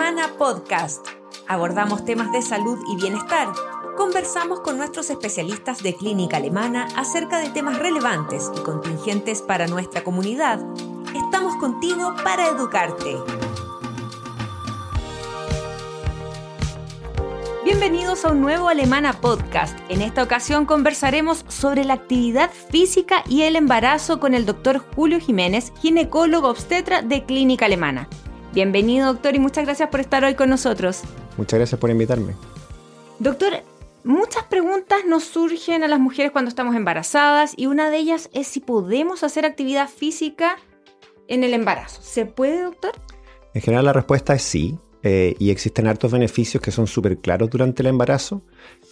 Alemana Podcast. Abordamos temas de salud y bienestar. Conversamos con nuestros especialistas de clínica alemana acerca de temas relevantes y contingentes para nuestra comunidad. Estamos contigo para educarte. Bienvenidos a un nuevo Alemana Podcast. En esta ocasión conversaremos sobre la actividad física y el embarazo con el doctor Julio Jiménez, ginecólogo obstetra de Clínica Alemana. Bienvenido, doctor, y muchas gracias por estar hoy con nosotros. Muchas gracias por invitarme. Doctor, muchas preguntas nos surgen a las mujeres cuando estamos embarazadas y una de ellas es si podemos hacer actividad física en el embarazo. ¿Se puede, doctor? En general la respuesta es sí. Eh, y existen hartos beneficios que son súper claros durante el embarazo.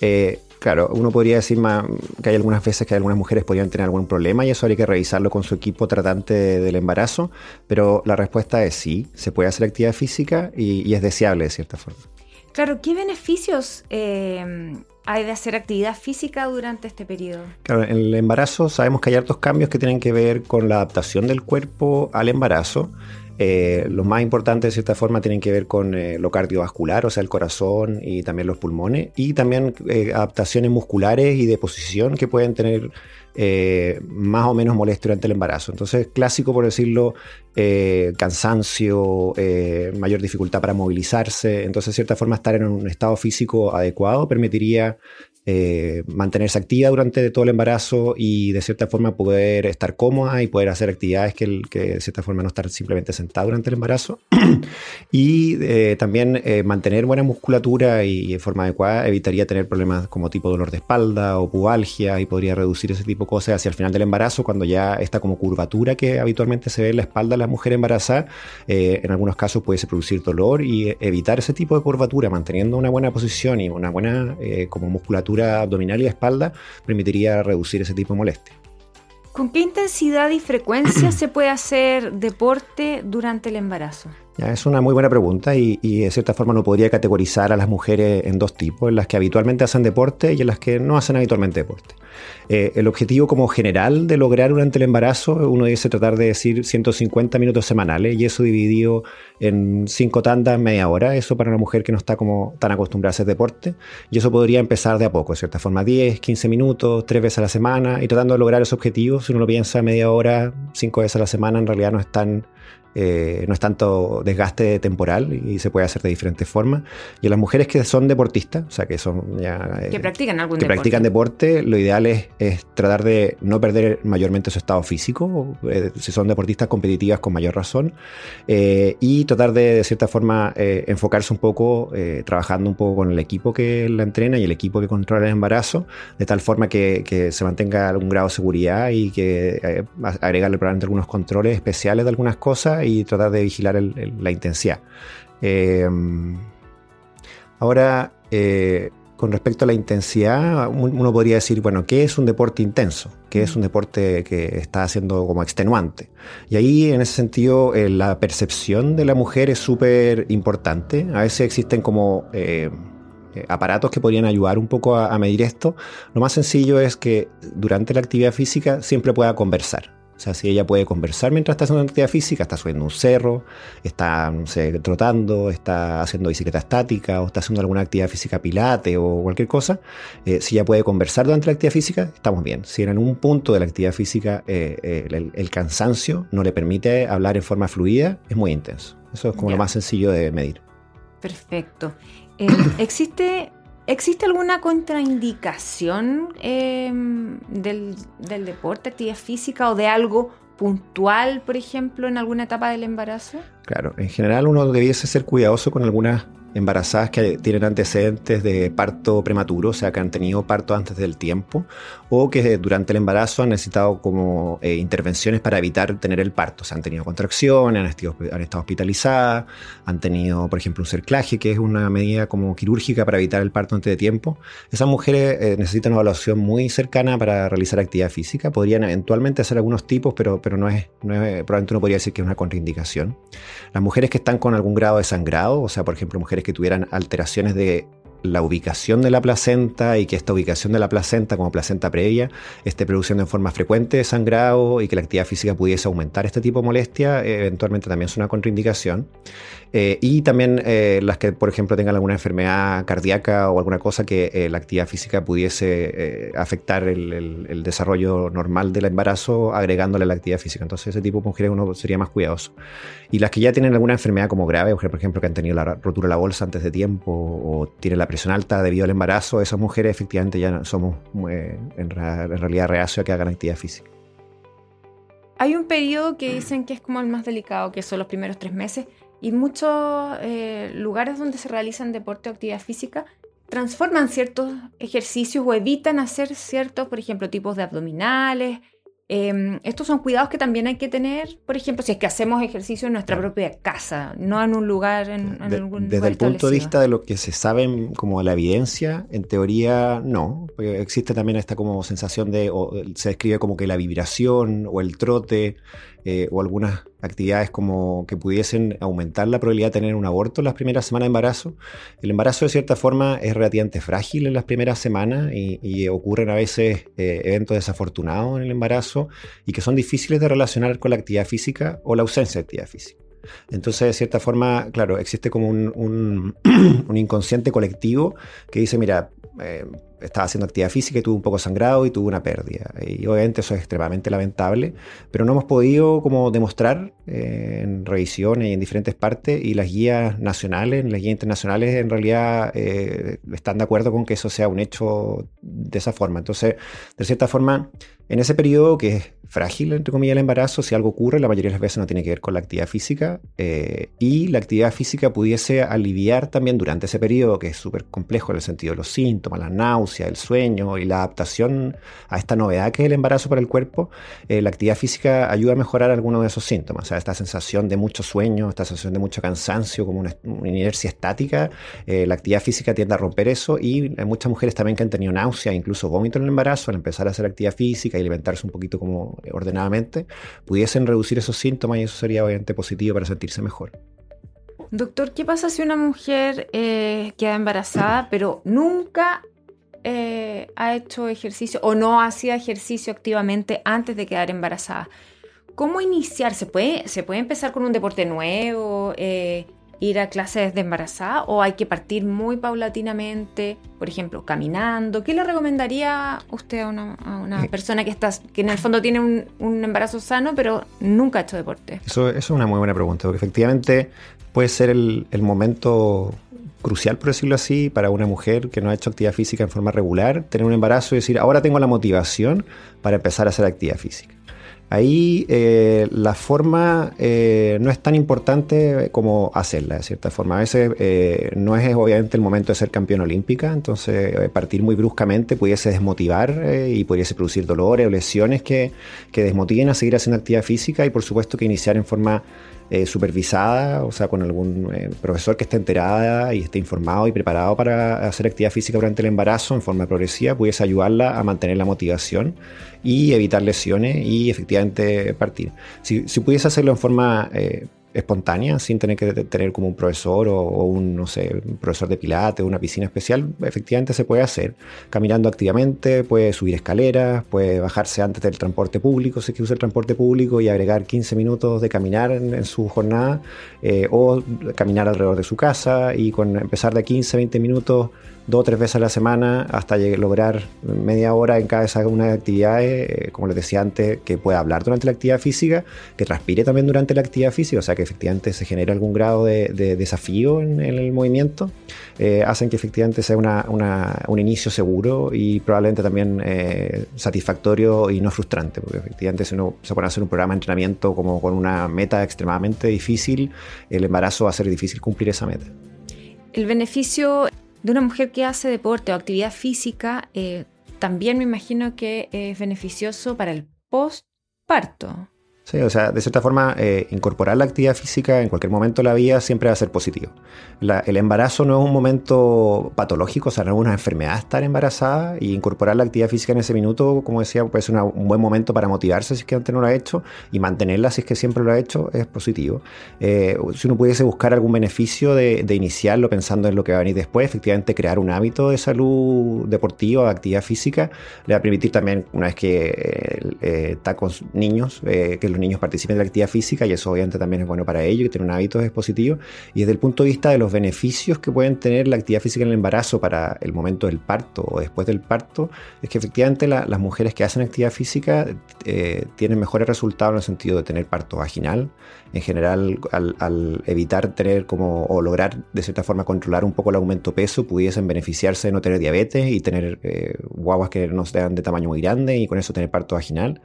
Eh, claro, uno podría decir más, que hay algunas veces que algunas mujeres podrían tener algún problema y eso hay que revisarlo con su equipo tratante del embarazo, pero la respuesta es sí, se puede hacer actividad física y, es deseable de cierta forma. Claro, ¿qué beneficios eh, hay de hacer actividad física durante este periodo? Claro, en el embarazo sabemos que hay hartos cambios que tienen que ver con la adaptación del cuerpo al embarazo. Eh, los más importantes, de cierta forma, tienen que ver con eh, lo cardiovascular, o sea, el corazón y también los pulmones, y también eh, adaptaciones musculares y de posición que pueden tener más o menos molestia durante el embarazo. Entonces, clásico, por decirlo, cansancio, mayor dificultad para movilizarse. Entonces, de cierta forma, estar en un estado físico adecuado permitiría eh, mantenerse activa durante todo el embarazo y de cierta forma poder estar cómoda y poder hacer actividades que, de cierta forma no estar simplemente sentada durante el embarazo. y eh, también eh, mantener buena musculatura y, de forma adecuada evitaría tener problemas como tipo dolor de espalda o pubalgia y podría reducir ese tipo de cosas hacia el final del embarazo cuando ya esta como curvatura que habitualmente se ve en la espalda de la mujer embarazada, en algunos casos puede producir dolor y evitar ese tipo de curvatura manteniendo una buena posición y una buena como musculatura abdominal y espalda permitiría reducir ese tipo de molestia. ¿Con qué intensidad y frecuencia se puede hacer deporte durante el embarazo? Es una muy buena pregunta y, de cierta forma no podría categorizar a las mujeres en dos tipos, en las que habitualmente hacen deporte y en las que no hacen habitualmente deporte. Eh, el objetivo como general de lograr durante el embarazo, uno dice tratar de decir 150 minutos semanales y eso dividido en cinco tandas, media hora, eso para una mujer que no está como tan acostumbrada a hacer deporte y eso podría empezar de a poco, de cierta forma 10, 15 minutos, tres veces a la semana y tratando de lograr ese objetivo, si uno lo piensa media hora, cinco veces a la semana, en realidad no es tan eh, no es tanto desgaste temporal y se puede hacer de diferentes formas. Y en las mujeres que son deportistas, o sea, que son ya... Eh, que practican algún que deporte. practican deporte, lo ideal es, tratar de no perder mayormente su estado físico, eh, si son deportistas competitivas con mayor razón, y tratar de, de cierta forma, enfocarse un poco, trabajando un poco con el equipo que la entrena y el equipo que controla el embarazo, de tal forma que, que se mantenga algún grado de seguridad y que agregarle probablemente algunos controles especiales de algunas cosas y tratar de vigilar la intensidad. Eh, ahora, eh, con respecto a la intensidad, uno podría decir, bueno, ¿qué es un deporte intenso? ¿Qué es un deporte que está haciendo como extenuante? Y ahí, en ese sentido, eh, la percepción de la mujer es súper importante. A veces existen como aparatos que podrían ayudar un poco a medir esto. Lo más sencillo es que durante la actividad física siempre pueda conversar. O sea, si ella puede conversar mientras está haciendo actividad física, está subiendo un cerro, está trotando, está haciendo bicicleta estática o está haciendo alguna actividad física pilate o cualquier cosa, eh, si ella puede conversar durante la actividad física, estamos bien. Si en un punto de la actividad física eh, eh, el, cansancio no le permite hablar en forma fluida, es muy intenso. Eso es como lo más sencillo de medir. Perfecto. ¿Existe ¿Existe alguna contraindicación em, del, del, deporte, actividad física o de algo puntual, por ejemplo, en alguna etapa del embarazo? Claro, en general uno debiese ser cuidadoso con algunas embarazadas que tienen antecedentes de parto prematuro, o sea, que han tenido parto antes del tiempo, o que durante el embarazo han necesitado como eh, intervenciones para evitar tener el parto. O sea, han tenido contracciones, han estado, hospitalizadas, han tenido, por ejemplo, un cerclaje, que es una medida como quirúrgica para evitar el parto antes de tiempo. Esas mujeres eh, necesitan una evaluación muy cercana para realizar actividad física. Podrían eventualmente hacer algunos tipos, pero, pero no, es, no es, probablemente uno podría decir que es una contraindicación. Las mujeres que están con algún grado de sangrado, o sea, por ejemplo, mujeres que tuvieran alteraciones de la ubicación de la placenta y que esta ubicación de la placenta como placenta previa esté produciendo en forma frecuente sangrado y que la actividad física pudiese aumentar este tipo de molestia, eventualmente también es una contraindicación. Eh, y también eh, las que, por ejemplo, tengan alguna enfermedad cardíaca o alguna cosa que eh, la actividad física pudiese afectar el, desarrollo normal del embarazo agregándole la actividad física. Entonces, ese tipo de mujeres uno sería más cuidadoso. Y las que ya tienen alguna enfermedad como grave, por ejemplo, que han tenido la rotura de la bolsa antes de tiempo o tienen la presión alta debido al embarazo, esas mujeres efectivamente ya somos en, realidad reacios a que hagan actividad física. Hay un periodo que dicen que es como el más delicado, que son los primeros tres meses, y muchos eh, lugares donde se realizan deporte o actividad física transforman ciertos ejercicios o evitan hacer ciertos, por ejemplo, tipos de abdominales, Em, estos son cuidados que también hay que tener, por ejemplo, si es que hacemos ejercicio en nuestra propia casa, no en un lugar, en, algún Desde el punto de vista de lo que se sabe como la evidencia, en teoría no. Existe también esta como sensación de, se describe como que la vibración o el trote eh, o algunas actividades como que pudiesen aumentar la probabilidad de tener un aborto en las primeras semanas de embarazo. El embarazo de cierta forma es relativamente frágil en las primeras semanas y, ocurren a veces eh, eventos desafortunados en el embarazo y que son difíciles de relacionar con la actividad física o la ausencia de actividad física. Entonces, de cierta forma, claro, existe como un, inconsciente colectivo que dice, mira, eh, estaba haciendo actividad física y tuvo un poco sangrado y tuvo una pérdida. Y obviamente eso es extremadamente lamentable, pero no hemos podido como demostrar eh, en revisiones y en diferentes partes y las guías nacionales, las guías internacionales en realidad eh, están de acuerdo con que eso sea un hecho de esa forma. Entonces, de cierta forma, en ese periodo que es frágil, entre comillas, el embarazo, si algo ocurre, la mayoría de las veces no tiene que ver con la actividad física eh, y la actividad física pudiese aliviar también durante ese periodo, que es súper complejo en el sentido de los síntomas, la náusea, el sueño y la adaptación a esta novedad que es el embarazo para el cuerpo, eh, la actividad física ayuda a mejorar algunos de esos síntomas, o sea, esta sensación de mucho sueño, esta sensación de mucho cansancio, como una, inercia estática, eh, la actividad física tiende a romper eso y hay muchas mujeres también que han tenido náusea, incluso vómito en el embarazo, al empezar a hacer actividad física, y alimentarse un poquito como eh, ordenadamente, pudiesen reducir esos síntomas y eso sería obviamente positivo para sentirse mejor. Doctor, ¿qué pasa si una mujer eh, queda embarazada pero nunca eh, ha hecho ejercicio o no hacía ejercicio activamente antes de quedar embarazada? ¿Cómo iniciar? ¿Se puede, ¿se puede empezar con un deporte nuevo? ir a clases de embarazada o hay que partir muy paulatinamente, por ejemplo, caminando? ¿Qué le recomendaría usted a una, eh. persona que, está, que en el fondo tiene un, embarazo sano pero nunca ha hecho deporte? Eso, es una muy buena pregunta, porque efectivamente puede ser el, el momento crucial, por decirlo así, para una mujer que no ha hecho actividad física en forma regular, tener un embarazo y decir, ahora tengo la motivación para empezar a hacer actividad física. Ahí eh, la forma eh, no es tan importante como hacerla, de cierta forma. A veces eh, no es obviamente el momento de ser campeón olímpica, entonces partir muy bruscamente pudiese desmotivar y pudiese producir dolores o lesiones que, que desmotiven a seguir haciendo actividad física y por supuesto que iniciar en forma eh, supervisada, o sea, con algún eh, profesor que esté enterada y esté informado y preparado para hacer actividad física durante el embarazo en forma progresiva, pudiese ayudarla a mantener la motivación y evitar lesiones y efectivamente partir. Si, si pudiese hacerlo en forma eh, espontánea, sin tener que tener como un profesor o, un, no sé, un profesor de pilates o una piscina especial, efectivamente se puede hacer. Caminando activamente, puede subir escaleras, puede bajarse antes del transporte público, si es que usa el transporte público, y agregar 15 minutos de caminar en, su jornada, eh, o caminar alrededor de su casa y con empezar de 15, 20 minutos dos o tres veces a la semana hasta lograr media hora en cada una de actividades, eh, como les decía antes, que pueda hablar durante la actividad física, que transpire también durante la actividad física, o sea que efectivamente se genere algún grado de, desafío en, el movimiento, eh, hacen que efectivamente sea un inicio seguro y probablemente también eh, satisfactorio y no frustrante, porque efectivamente si uno se pone a hacer un programa de entrenamiento como con una meta extremadamente difícil, el embarazo va a ser difícil cumplir esa meta. El beneficio de una mujer que hace deporte o actividad física, eh, también me imagino que es beneficioso para el postparto. Sí, o sea, de cierta forma, eh, incorporar la actividad física en cualquier momento de la vida siempre va a ser positivo. el embarazo no es un momento patológico, o sea, no es una enfermedad estar embarazada y incorporar la actividad física en ese minuto, como decía, puede ser un buen momento para motivarse si es que antes no lo ha hecho y mantenerla si es que siempre lo ha hecho es positivo. Eh, si uno pudiese buscar algún beneficio de, iniciarlo pensando en lo que va a venir después, efectivamente crear un hábito de salud deportiva, de actividad física, le va a permitir también, una vez que eh, está con niños, que niños participen de la actividad física y eso obviamente también es bueno para ellos, que tener un hábito es positivo. Y desde el punto de vista de los beneficios que pueden tener la actividad física en el embarazo para el momento del parto o después del parto, es que efectivamente las mujeres que hacen actividad física eh, tienen mejores resultados en el sentido de tener parto vaginal. En general, al, evitar tener como o lograr de cierta forma controlar un poco el aumento de peso, pudiesen beneficiarse de no tener diabetes y tener eh, guaguas que no sean de tamaño muy grande y con eso tener parto vaginal.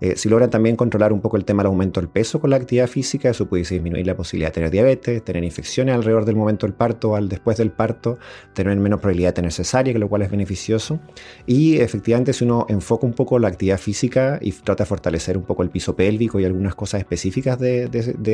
Eh, si logran también controlar un poco el tema del aumento del peso con la actividad física, eso pudiese disminuir la posibilidad de tener diabetes, tener infecciones alrededor del momento del parto al después del parto, tener menos probabilidad de tener cesárea, que lo cual es beneficioso. Y efectivamente, si uno enfoca un poco la actividad física y trata de fortalecer un poco el piso pélvico y algunas cosas específicas de,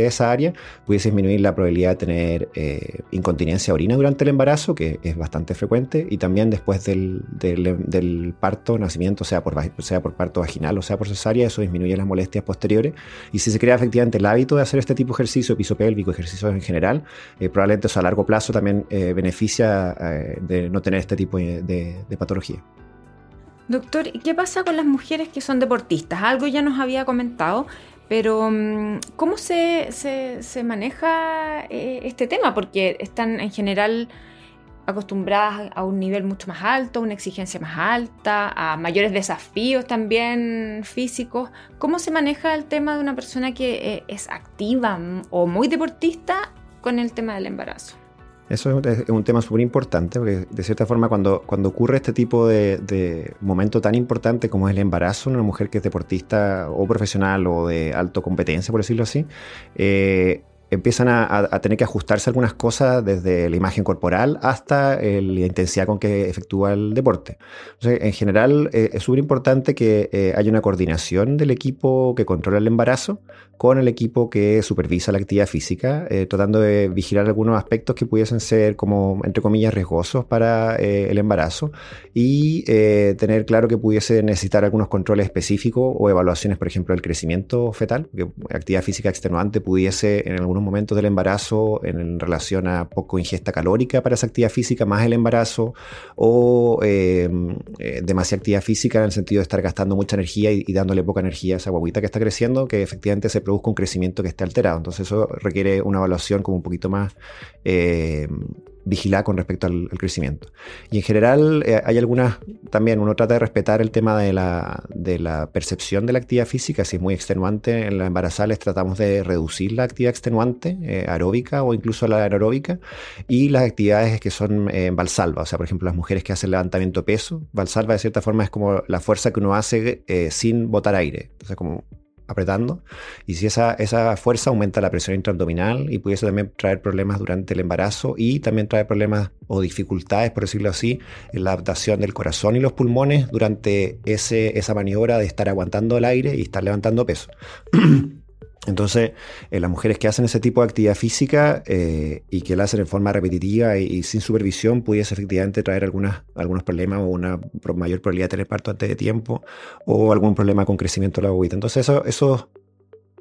esa área, pudiese disminuir la probabilidad de tener eh, incontinencia orina durante el embarazo, que es bastante frecuente, y también después del, del, parto, nacimiento, sea por, sea por parto vaginal o sea por cesárea, eso disminuye las molestias posteriores. Y si se crea efectivamente el hábito de hacer este tipo de ejercicio, piso pélvico, ejercicios en general, eh, probablemente eso a largo plazo también eh, beneficia de no tener este tipo de, patología. Doctor, ¿y qué pasa con las mujeres que son deportistas? Algo ya nos había comentado, pero mm, ¿cómo se, se maneja este tema? Porque están en general acostumbradas a un nivel mucho más alto, a una exigencia más alta, a mayores desafíos también físicos. ¿Cómo se maneja el tema de una persona que eh, es activa o muy deportista con el tema del embarazo? Eso es un tema súper importante, porque de cierta forma cuando, cuando ocurre este tipo de, momento tan importante como es el embarazo, una mujer que es deportista o profesional o de alta competencia, por decirlo así, eh, empiezan a, tener que ajustarse algunas cosas desde la imagen corporal hasta la intensidad con que efectúa el deporte. en general, eh, es súper importante que eh, haya una coordinación del equipo que controla el embarazo con el equipo que supervisa la actividad física, eh, tratando de vigilar algunos aspectos que pudiesen ser como, entre comillas, riesgosos para el embarazo y tener claro que pudiese necesitar algunos controles específicos o evaluaciones, por ejemplo, del crecimiento fetal, que actividad física extenuante pudiese en algunos momentos del embarazo en, relación a poco ingesta calórica para esa actividad física, más el embarazo, o em, eh, demasiada actividad física en el sentido de estar gastando mucha energía y, dándole poca energía a esa guaguita que está creciendo, que efectivamente se produzca un crecimiento que esté alterado. Entonces eso requiere una evaluación como un poquito más em, vigilar con respecto al, crecimiento. Y en general eh, hay algunas, también uno trata de respetar el tema de la, de la, percepción de la actividad física, si es muy extenuante en las embarazadas tratamos de reducir la actividad extenuante, eh, aeróbica o incluso la anaeróbica, y las actividades que son en eh, valsalva, o sea, por ejemplo, las mujeres que hacen levantamiento peso, valsalva de cierta forma es como la fuerza que uno hace sin botar aire, o sea, como apretando. Y si esa, esa fuerza aumenta la presión intraabdominal y pudiese también traer problemas durante el embarazo y también traer problemas o dificultades, por decirlo así, en la adaptación del corazón y los pulmones durante ese, esa maniobra de estar aguantando el aire y estar levantando peso. Entonces, eh, las mujeres que hacen ese tipo de actividad física eh, y que la hacen en forma repetitiva y, sin supervisión, pudiese efectivamente traer algunas, algunos problemas o una mayor probabilidad de tener parto antes de tiempo o algún problema con crecimiento de la bobita. Entonces, esos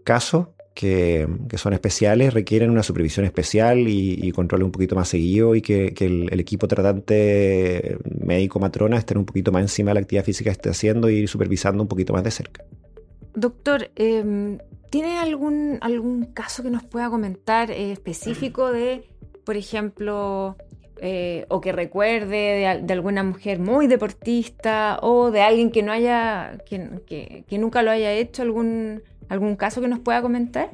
casos que, son especiales requieren una supervisión especial y, control un poquito más seguido y que, el, equipo tratante médico matrona esté un poquito más encima de la actividad física que esté haciendo y supervisando un poquito más de cerca. Doctor, eh, ¿Tiene algún, algún caso que nos pueda comentar eh, específico de, por ejemplo, eh, o que recuerde de, alguna mujer muy deportista o de alguien que no haya, que, que, nunca lo haya hecho, algún, algún caso que nos pueda comentar?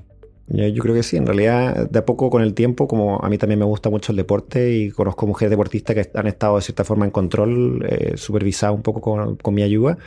Yo creo que sí, en realidad de a poco con el tiempo, como a mí también me gusta mucho el deporte y conozco mujeres deportistas que han estado de cierta forma en control, eh, supervisado un poco con, con mi ayuda,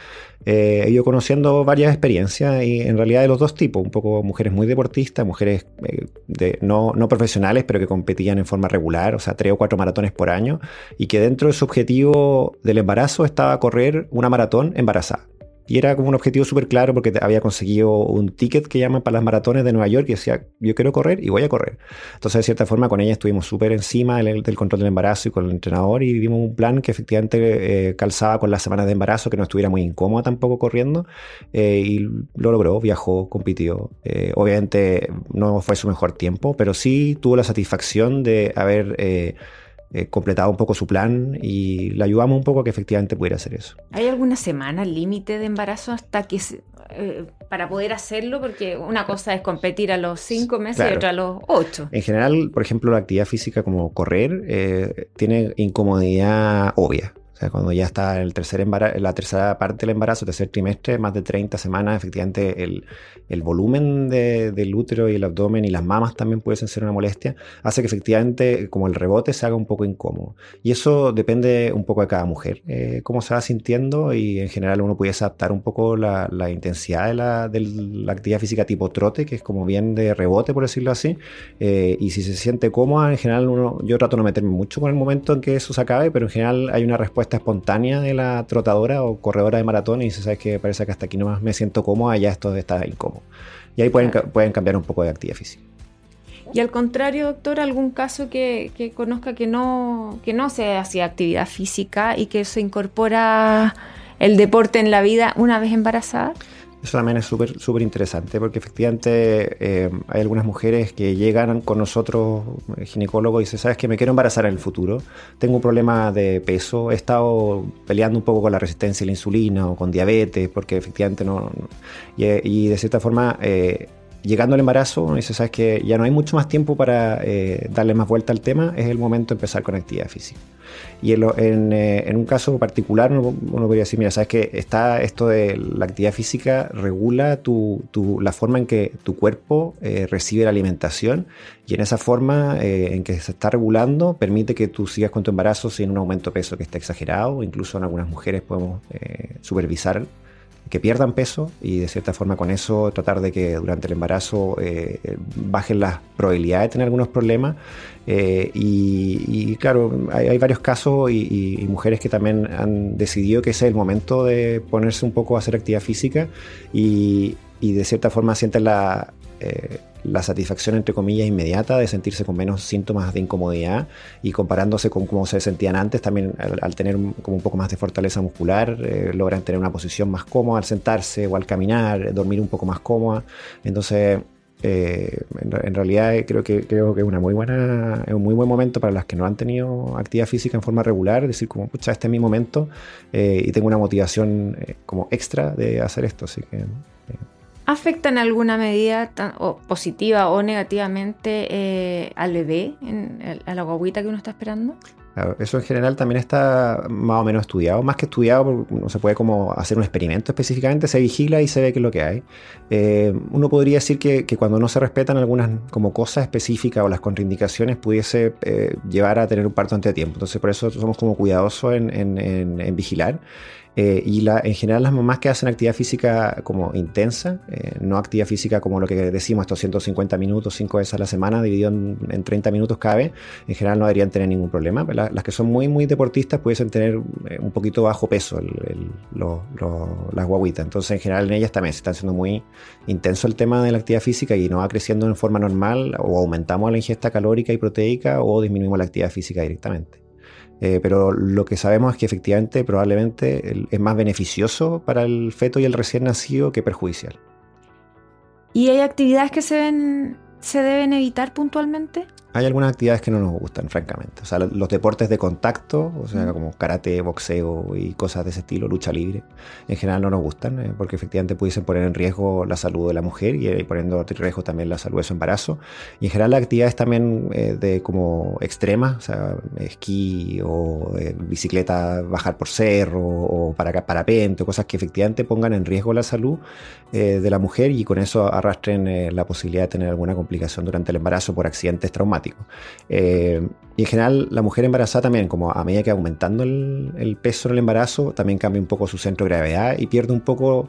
eh, he ido conociendo varias experiencias y en realidad de los dos tipos, un poco mujeres muy deportistas, mujeres eh, de, no, no profesionales pero que competían en forma regular, o sea, tres o cuatro maratones por año y que dentro de su objetivo del embarazo estaba correr una maratón embarazada. Y era como un objetivo súper claro porque había conseguido un ticket que llaman para las maratones de Nueva York y decía, yo quiero correr y voy a correr. Entonces, de cierta forma, con ella estuvimos súper encima del, control del embarazo y con el entrenador y vimos un plan que efectivamente eh, calzaba con las semanas de embarazo, que no estuviera muy incómoda tampoco corriendo. Eh, y lo logró, viajó, compitió. Eh, obviamente no fue su mejor tiempo, pero sí tuvo la satisfacción de haber eh, completado un poco su plan y le ayudamos un poco a que efectivamente pudiera hacer eso. ¿Hay alguna semana límite de embarazo hasta que eh, para poder hacerlo? Porque una cosa es competir a los cinco meses y otra a los ocho. En general, por ejemplo, la actividad física como correr eh, tiene incomodidad obvia. O sea, cuando ya está el tercer la tercera parte del embarazo, tercer trimestre, más de 30 semanas, efectivamente el, el volumen del útero y el abdomen y las mamas también pueden ser una molestia, hace que efectivamente como el rebote se haga un poco incómodo. Y eso depende un poco de cada mujer, eh, cómo se va sintiendo y en general uno puede adaptar un poco la, la intensidad de la, de la, actividad física tipo trote, que es como bien de rebote, por decirlo así. Eh, y si se siente cómoda, en general uno, yo trato de no meterme mucho con el momento en que eso se acabe, pero en general hay una respuesta espontánea de la trotadora o corredora de maratón y dice, sabes que parece que hasta aquí nomás me siento cómoda, ya esto está incómodo. Y ahí pueden, pueden cambiar un poco de actividad física. Y al contrario, doctor, algún caso que, que conozca que no, que no se hacía actividad física y que se incorpora el deporte en la vida una vez embarazada? Eso también es súper súper interesante porque efectivamente eh, hay algunas mujeres que llegan con nosotros, eh, ginecólogos, y dicen, sabes que me quiero embarazar en el futuro, tengo un problema de peso, he estado peleando un poco con la resistencia a la insulina o con diabetes, porque efectivamente no... y, de cierta forma... Eh, llegando al embarazo, uno dice, sabes que ya no hay mucho más tiempo para darle más vuelta al tema, es el momento de empezar con actividad física. Y eh, en, un caso particular uno, podría decir, mira, sabes que está esto de la actividad física regula tu, la forma en que tu cuerpo eh, recibe la alimentación y en esa forma eh, en que se está regulando permite que tú sigas con tu embarazo sin un aumento de peso que esté exagerado. Incluso en algunas mujeres podemos supervisar que pierdan peso y de cierta forma con eso tratar de que durante el embarazo eh, bajen las probabilidades de tener algunos problemas. Eh, y, claro, hay, varios casos y, mujeres que también han decidido que ese es el momento de ponerse un poco a hacer actividad física y, de cierta forma sienten la, eh, la satisfacción, entre comillas, inmediata de sentirse con menos síntomas de incomodidad y comparándose con cómo se sentían antes, también al, tener como un poco más de fortaleza muscular, eh, logran tener una posición más cómoda al sentarse o al caminar, dormir un poco más cómoda. Entonces, eh, en, realidad creo que, creo que es una muy buena, un muy buen momento para las que no han tenido actividad física en forma regular, decir como, pucha, este es mi momento y tengo una motivación como extra de hacer esto, así que ¿Afecta en alguna medida, o positiva o negativamente, eh, al bebé, a la guaguita que uno está esperando? eso en general también está más o menos estudiado, más que estudiado, no se puede como hacer un experimento específicamente, se vigila y se ve qué es lo que hay. Eh, uno podría decir que, cuando no se respetan algunas como cosas específicas o las contraindicaciones pudiese eh, llevar a tener un parto antes de tiempo. Entonces por eso somos como cuidadosos en vigilar. Eh, y la, en general las mamás que hacen actividad física como intensa, eh, no actividad física como lo que decimos, estos 150 minutos, 5 veces a la semana, dividido en, 30 minutos cada vez, en general no deberían tener ningún problema. las que son muy, muy deportistas pudiesen tener eh, un poquito bajo peso las guaguitas. Entonces en general en ellas también se está haciendo muy intenso el tema de la actividad física y no va creciendo en forma normal o aumentamos la ingesta calórica y proteica o disminuimos la actividad física directamente. Eh, pero lo que sabemos es que efectivamente probablemente es más beneficioso para el feto y el recién nacido que perjudicial. ¿Y hay actividades que se, ven, se deben evitar puntualmente? hay algunas actividades que no nos gustan, francamente. O sea, los deportes de contacto, o sea, como karate, boxeo y cosas de ese estilo, lucha libre, en general no nos gustan, eh, porque efectivamente pudiesen poner en riesgo la salud de la mujer y, eh, poniendo en riesgo también la salud de su embarazo. Y en general las actividades también eh, de como extremas, o sea, esquí o bicicleta, bajar por cerro o para parapente, cosas que efectivamente pongan en riesgo la salud de la mujer y con eso arrastren la posibilidad de tener alguna complicación durante el embarazo por accidentes traumáticos. Eh, y en general, la mujer embarazada también, como a medida que aumentando el, peso en el embarazo, también cambia un poco su centro de gravedad y pierde un poco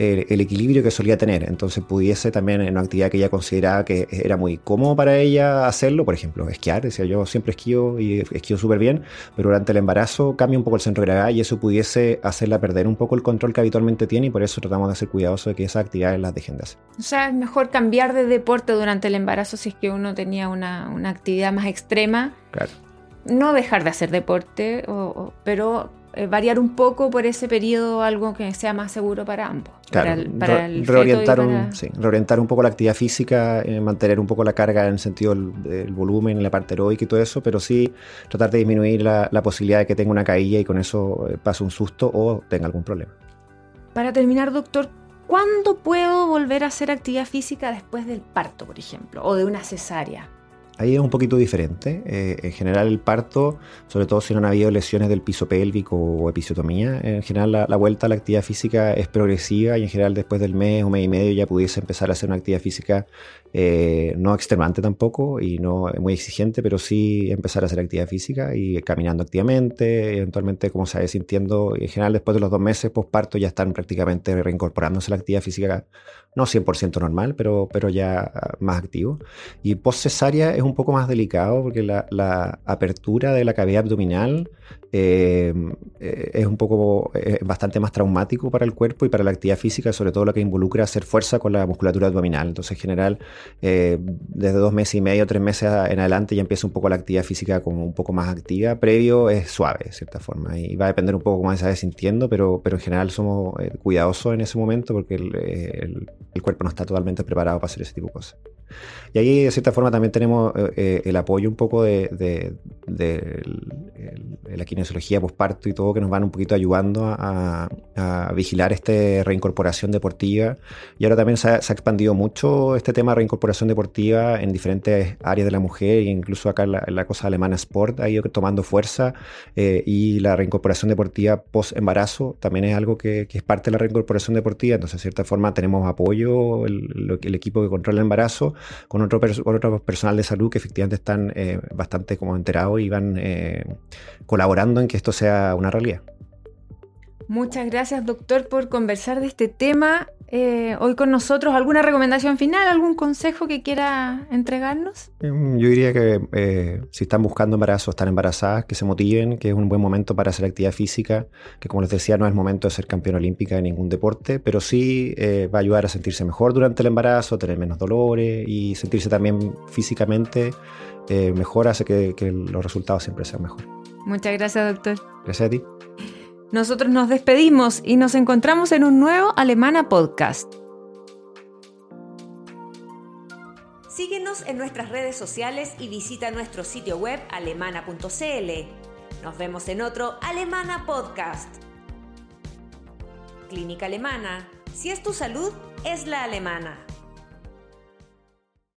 el equilibrio que solía tener. Entonces pudiese también en una actividad que ella consideraba que era muy cómodo para ella hacerlo, por ejemplo, esquiar, decía yo siempre esquío y esquío súper bien, pero durante el embarazo cambia un poco el centro de gravedad y eso pudiese hacerla perder un poco el control que habitualmente tiene y por eso tratamos de ser cuidadosos de que esas actividades las dejen de hacer. O sea, es mejor cambiar de deporte durante el embarazo si es que uno tenía una, una actividad más extrema. Claro. No dejar de hacer deporte, pero eh, variar un poco por ese periodo algo que sea más seguro para ambos. Claro, para el, reorientar, un, reorientar un poco la actividad física, eh, mantener un poco la carga en el sentido del, volumen, la parte heroica y todo eso, pero sí tratar de disminuir la, posibilidad de que tenga una caída y con eso eh, pase un susto o tenga algún problema. Para terminar, doctor, ¿cuándo puedo volver a hacer actividad física después del parto, por ejemplo, o de una cesárea? Ahí es un poquito diferente. Eh, en general el parto, sobre todo si no han habido lesiones del piso pélvico o episiotomía, en general la, vuelta a la actividad física es progresiva y en general después del mes o mes y medio ya pudiese empezar a hacer una actividad física eh, no extenuante tampoco y no muy exigente, pero sí empezar a hacer actividad física y caminando activamente, eventualmente como se va sintiendo, en general después de los dos meses parto ya están prácticamente reincorporándose a la actividad física no 100% normal, pero, pero ya más activo. Y post cesárea es un poco más delicado porque la, la apertura de la cavidad abdominal eh, eh, es un poco eh, bastante más traumático para el cuerpo y para la actividad física, sobre todo lo que involucra hacer fuerza con la musculatura abdominal. Entonces, en general, desde dos meses y medio, tres meses en adelante ya empieza un poco la actividad física como un poco más activa. Previo es suave, de cierta forma, y va a depender un poco cómo se vaya sintiendo, pero, pero en general somos cuidadosos en ese momento porque el, el cuerpo no está totalmente preparado para hacer ese tipo de cosas. Y ahí, de cierta forma, también tenemos eh, eh, el apoyo un poco de, la kinesiología postparto y todo, que nos van un poquito ayudando a, vigilar esta reincorporación deportiva. Y ahora también se ha, expandido mucho este tema de reincorporación deportiva en diferentes áreas de la mujer, e incluso acá en la, cosa alemana Sport ha ido tomando fuerza. Eh, y la reincorporación deportiva post-embarazo también es algo que, es parte de la reincorporación deportiva. Entonces, de cierta forma, tenemos apoyo, el, el equipo que controla el embarazo con otro, otro personal de salud que efectivamente están eh, bastante como enterados y van eh, colaborando en que esto sea una realidad. Muchas gracias, doctor, por conversar de este tema eh, hoy con nosotros. ¿Alguna recomendación final, algún consejo que quiera entregarnos? Mm, yo diría que eh, si están buscando embarazo, están embarazadas, que se motiven, que es un buen momento para hacer actividad física, que como les decía, no es momento de ser campeón olímpica de ningún deporte, pero sí eh, va a ayudar a sentirse mejor durante el embarazo, tener menos dolores y sentirse también físicamente mejor, hace que, que los resultados siempre sean mejores. Muchas gracias, doctor. Gracias a ti. Nosotros nos despedimos y nos encontramos en un nuevo Alemana Podcast. Síguenos en nuestras redes sociales y visita nuestro sitio web alemana.cl. Nos vemos en otro Alemana Podcast. Clínica Alemana. Si es tu salud, es la alemana.